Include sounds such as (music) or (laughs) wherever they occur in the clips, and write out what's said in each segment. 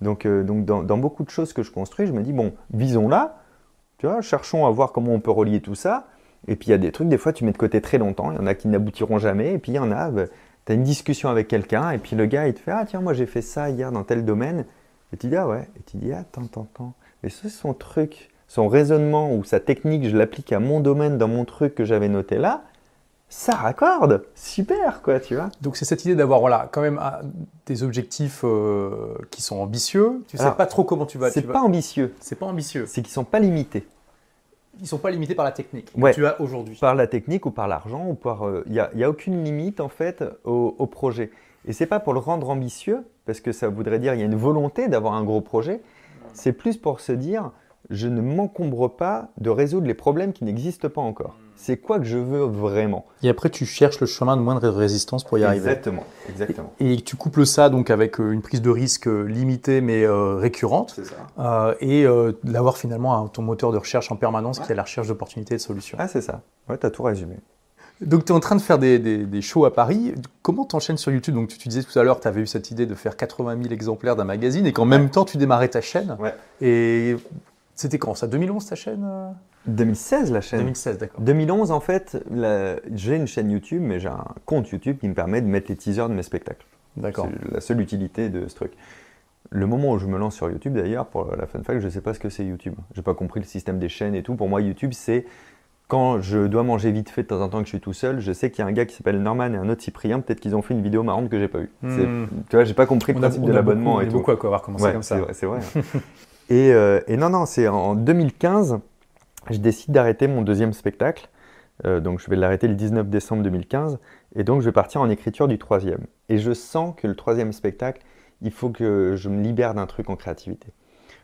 Donc, euh, donc dans, beaucoup de choses que je construis, je me dis, bon, visons-là, tu vois, cherchons à voir comment on peut relier tout ça. Et puis il y a des trucs, des fois, tu mets de côté très longtemps, il y en a qui n'aboutiront jamais, et puis il y en a, tu as une discussion avec quelqu'un, et puis le gars, il te fait, ah tiens, moi j'ai fait ça hier dans tel domaine, et tu dis, ah ouais, et tu dis, attends, attends, attends, et c'est son truc, son raisonnement ou sa technique, je l'applique à mon domaine, dans mon truc que j'avais noté là, ça raccorde, super quoi, tu vois. Donc c'est cette idée d'avoir voilà quand même des objectifs euh, qui sont ambitieux. Tu sais pas trop comment tu vas. C'est pas ambitieux. C'est pas ambitieux. C'est qu'ils sont pas limités. Ils sont pas limités par la technique que tu as aujourd'hui. Par la technique ou par l'argent ou par. Il euh, n'y a, a, aucune limite en fait au, au projet. Et c'est pas pour le rendre ambitieux parce que ça voudrait dire il y a une volonté d'avoir un gros projet. C'est plus pour se dire je ne m'encombre pas de résoudre les problèmes qui n'existent pas encore. C'est quoi que je veux vraiment? Et après, tu cherches le chemin de moindre résistance pour y arriver. Exactement, exactement. Et, tu couples ça donc avec euh, une prise de risque euh, limitée mais euh, récurrente. C'est ça. et d'avoir finalement ton moteur de recherche en permanence qui est la recherche d'opportunités et de solutions. Ah, c'est ça. Ouais, tu as tout résumé. Donc, tu es en train de faire des, des, shows à Paris. Comment tu enchaînes sur YouTube? Donc, tu, disais tout à l'heure, tu avais eu cette idée de faire 80 000 exemplaires d'un magazine et qu'en même temps, tu démarrais ta chaîne. Ouais. Et c'était quand ça 2011 ta chaîne 2016 la chaîne. 2016, d'accord. 2011 en fait, j'ai une chaîne YouTube, mais j'ai un compte YouTube qui me permet de mettre les teasers de mes spectacles. D'accord. C'est la seule utilité de ce truc. Le moment où je me lance sur YouTube d'ailleurs, pour la fun fact, je ne sais pas ce que c'est YouTube. J'ai pas compris le système des chaînes et tout. Pour moi, YouTube, c'est quand je dois manger vite fait de temps en temps que je suis tout seul, je sais qu'il y a un gars qui s'appelle Norman et un autre Cyprien, peut-être qu'ils ont fait une vidéo marrante que j'ai pas vue. Hmm. Tu vois, j'ai pas compris le principe de l'abonnement et tout. beaucoup à avoir commencé comme ça. C'est vrai. (laughs) Euh, et, non, non, c'est en 2015, je décide d'arrêter mon deuxième spectacle. Euh, donc je vais l'arrêter le 19 décembre 2015. Et donc je vais partir en écriture du troisième. Et je sens que le troisième spectacle, il faut que je me libère d'un truc en créativité.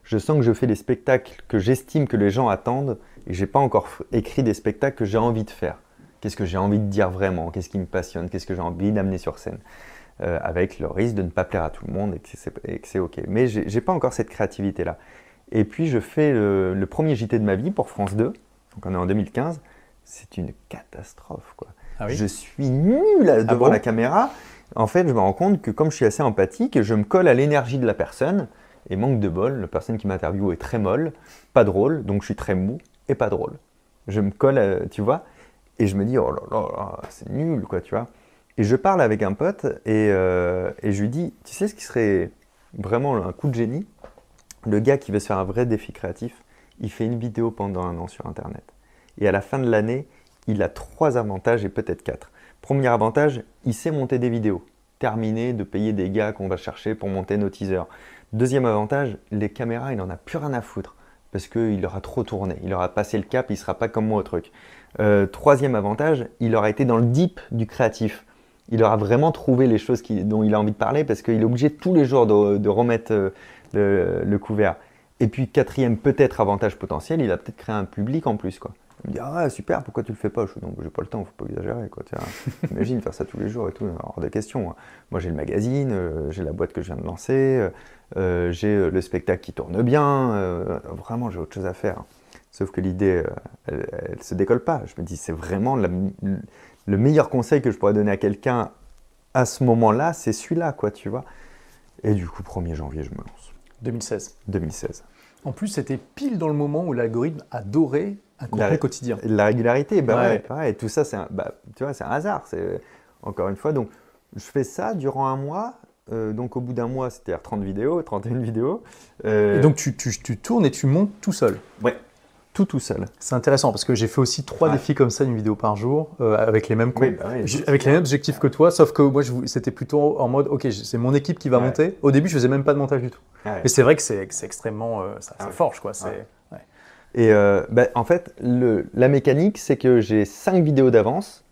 Je sens que je fais des spectacles que j'estime que les gens attendent et je n'ai pas encore écrit des spectacles que j'ai envie de faire. Qu'est-ce que j'ai envie de dire vraiment? Qu'est-ce qui me passionne? Qu'est-ce que j'ai envie d'amener sur scène? Euh, avec le risque de ne pas plaire à tout le monde et que c'est OK. Mais je n'ai pas encore cette créativité-là. Et puis je fais le, premier JT de ma vie pour France 2, donc on est en 2015. C'est une catastrophe, quoi. Ah je suis nul ah devant la caméra. En fait, je me rends compte que comme je suis assez empathique, je me colle à l'énergie de la personne. Et manque de bol, la personne qui m'interviewe est très molle, pas drôle, donc je suis très mou et pas drôle. Je me colle, tu vois, et je me dis, oh là là, c'est nul, quoi, tu vois. Et je parle avec un pote euh, et, je lui dis, tu sais ce qui serait vraiment un coup de génie? Le gars qui veut se faire un vrai défi créatif, il fait une vidéo pendant un an sur Internet. Et à la fin de l'année, il a trois avantages et peut-être quatre. Premier avantage, il sait monter des vidéos. Terminer de payer des gars qu'on va chercher pour monter nos teasers. Deuxième avantage, les caméras, il n'en a plus rien à foutre parce qu'il aura trop tourné. Il aura passé le cap, il ne sera pas comme moi au truc. Euh, troisième avantage, il aura été dans le deep du créatif il aura vraiment trouvé les choses dont il a envie de parler parce qu'il est obligé tous les jours de, remettre euh, le, couvert. Et puis quatrième, peut-être avantage potentiel, il a peut-être créé un public en plus. Quoi. Il me dit Ah super, pourquoi tu le fais pas? Je j'ai pas le temps, faut pas exagérer. (laughs) Imagine faire ça tous les jours et tout, hors de question. Hein. Moi j'ai le magazine, euh, j'ai la boîte que je viens de lancer, euh, j'ai le spectacle qui tourne bien, vraiment j'ai autre chose à faire. Sauf que l'idée, elle, se décolle pas. Je me dis C'est vraiment le meilleur conseil que je pourrais donner à quelqu'un à ce moment-là, c'est celui-là, quoi, tu vois. Et du coup, 1er janvier, je me lance. 2016. 2016. En plus, c'était pile dans le moment où l'algorithme adorait un contenu quotidien. La régularité, bah ouais. tout ça, c'est un, bah, tu vois, c'est un hasard. C'est encore une fois, donc je fais ça durant un mois. Euh, donc au bout d'un mois, c'était 30 vidéos, 31 vidéos. Euh, et donc tu, tu, tu, tournes et tu montes tout seul. Ouais tout tout seul. C'est intéressant parce que j'ai fait aussi trois défis comme ça, une vidéo par jour, euh, avec les mêmes bah avec les mêmes objectifs que toi, sauf que moi c'était plutôt en mode, ok, c'est mon équipe qui va monter. Au début, je faisais même pas de montage du tout. Mais c'est vrai que c'est extrêmement, euh, ça, forge quoi. Et euh, bah, en fait, le, la mécanique, c'est que j'ai cinq vidéos d'avance.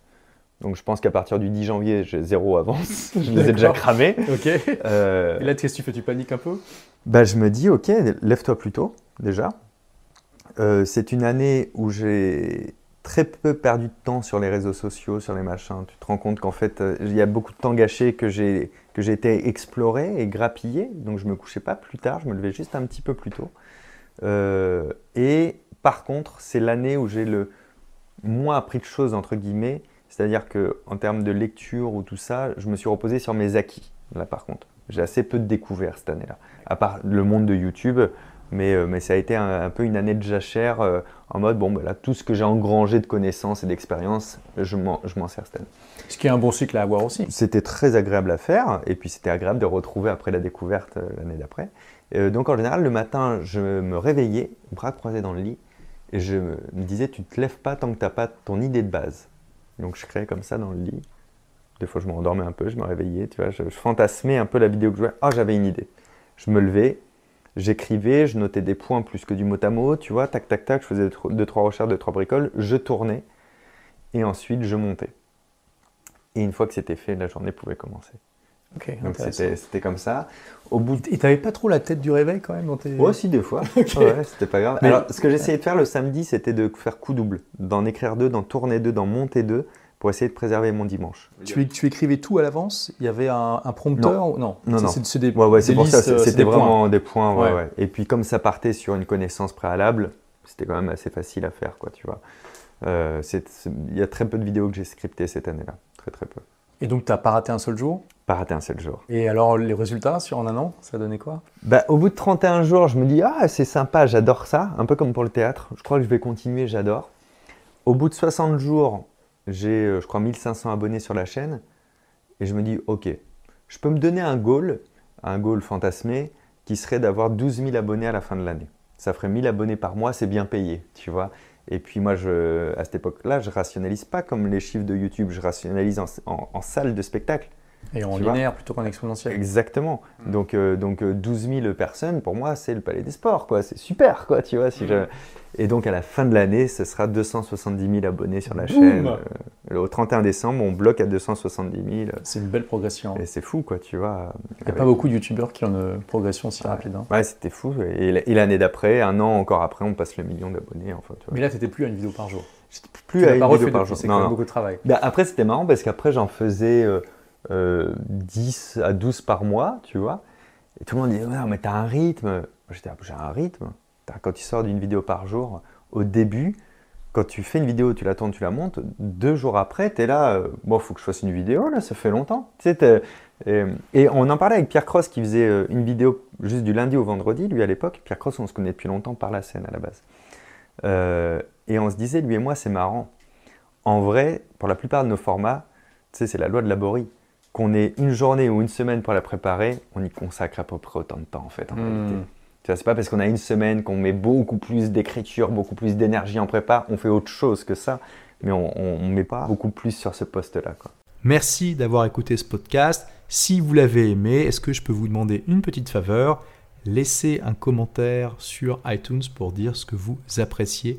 Donc je pense qu'à partir du 10 janvier, j'ai zéro avance. (laughs) je les ai déjà cramées. (laughs) Ok. Et là, qu'est-ce que tu fais? Tu paniques un peu? bah, Je me dis, ok, lève-toi plus tôt déjà. Euh, c'est une année où j'ai très peu perdu de temps sur les réseaux sociaux, sur les machins. Tu te rends compte qu'en fait, euh, il y a beaucoup de temps gâché que j'ai été exploré et grappillé. Donc je me couchais pas plus tard, je me levais juste un petit peu plus tôt. Euh, et par contre, c'est l'année où j'ai le moins appris de choses entre guillemets. C'est-à-dire que en termes de lecture ou tout ça, je me suis reposé sur mes acquis. Là, par contre, j'ai assez peu de découvertes cette année-là, à part le monde de YouTube. Mais, euh, mais ça a été un, peu une année de jachère euh, en mode, bon, ben là, tout ce que j'ai engrangé de connaissances et d'expériences, je m'en sers cette année. Ce qui est un bon cycle à avoir aussi. C'était très agréable à faire, et puis c'était agréable de retrouver après la découverte l'année d'après. donc en général, le matin, je me réveillais, bras croisés dans le lit, et je me disais, tu te lèves pas tant que tu n'as pas ton idée de base. Donc je créais comme ça dans le lit. Des fois, je me rendormais un peu, je me réveillais, tu vois, je, fantasmais un peu la vidéo que je jouais. Ah, j'avais une idée. Je me levais, j'écrivais, je notais des points plus que du mot à mot, tu vois, tac, tac, tac, je faisais deux, trois recherches, deux, trois bricoles, je tournais, et ensuite je montais. Et une fois que c'était fait, la journée pouvait commencer. Ok, Donc c'était comme ça. Au bout Et t'avais pas trop la tête du réveil quand même dans tes... Ouais, si, des fois. (laughs) ouais, c'était pas grave. Alors, ce que j'essayais de faire le samedi, c'était de faire coup double. D'en écrire deux, d'en tourner deux, d'en monter deux, pour essayer de préserver mon dimanche. Tu, tu écrivais tout à l'avance? Il y avait un, prompteur Non, non, non. C'est des, ouais, ouais, pour ça, c'était vraiment des points. Ouais. Et puis comme ça partait sur une connaissance préalable, c'était quand même assez facile à faire, quoi, tu vois. Euh, il y a très peu de vidéos que j'ai scriptées cette année-là, très très peu. Et donc, tu n'as pas raté un seul jour? Pas raté un seul jour. Et alors, les résultats sur un an, ça a donné quoi? Bah, Au bout de 31 jours, je me dis, ah, c'est sympa, j'adore ça, un peu comme pour le théâtre. Je crois que je vais continuer, j'adore. Au bout de 60 jours, j'ai, euh, je crois, 1500 abonnés sur la chaîne. Et je me dis, ok, je peux me donner un goal, un goal fantasmé, qui serait d'avoir 12 000 abonnés à la fin de l'année. Ça ferait 1000 abonnés par mois, c'est bien payé, tu vois. Et puis moi, je, à cette époque-là, je rationalise pas comme les chiffres de YouTube, je rationalise en, salle de spectacle. Et en linéaire plutôt qu'en exponentiel. Exactement. Hmm. Donc, euh, donc 12 euh, 000 personnes, pour moi, c'est le palais des sports, quoi. C'est super, quoi, tu vois. Si je... Hmm. Et donc, à la fin de l'année, ce sera 270 000 abonnés sur la chaîne. Euh, au 31 décembre, on bloque à 270 000. C'est une belle progression. Et c'est fou, quoi, tu vois. Il n'y a pas beaucoup de youtubeurs qui ont une progression si rapide. Hein. Ouais, c'était fou. Et, l'année d'après, un an encore après, on passe le million d'abonnés. Enfin, Mais là, tu n'étais plus à une vidéo par jour. J'étais plus à une vidéo par jour. C'est quand même beaucoup de travail. Bah, après, c'était marrant parce qu'après, j'en faisais 10 euh, à 12 par mois, tu vois. Et tout le monde disait, non, mais t'as un rythme. J'étais, j'ai un rythme. Quand tu sors d'une vidéo par jour, au début, quand tu fais une vidéo, tu la tournes, tu la montes, deux jours après, tu es là, euh, bon, faut que je fasse une vidéo, là, ça fait longtemps. Et, on en parlait avec Pierre Cross qui faisait euh, une vidéo juste du lundi au vendredi, lui à l'époque. Pierre Cross, on se connaît depuis longtemps par la scène à la base. Euh, et on se disait, lui et moi, c'est marrant. En vrai, pour la plupart de nos formats, c'est la loi de Laborie. Qu'on ait une journée ou une semaine pour la préparer, on y consacre à peu près autant de temps en fait, en hmm. réalité. Tu vois, c'est pas parce qu'on a une semaine qu'on met beaucoup plus d'écriture, beaucoup plus d'énergie en prépa, on fait autre chose que ça, mais on ne met pas beaucoup plus sur ce poste-là. Merci d'avoir écouté ce podcast. Si vous l'avez aimé, est-ce que je peux vous demander une petite faveur? Laissez un commentaire sur iTunes pour dire ce que vous appréciez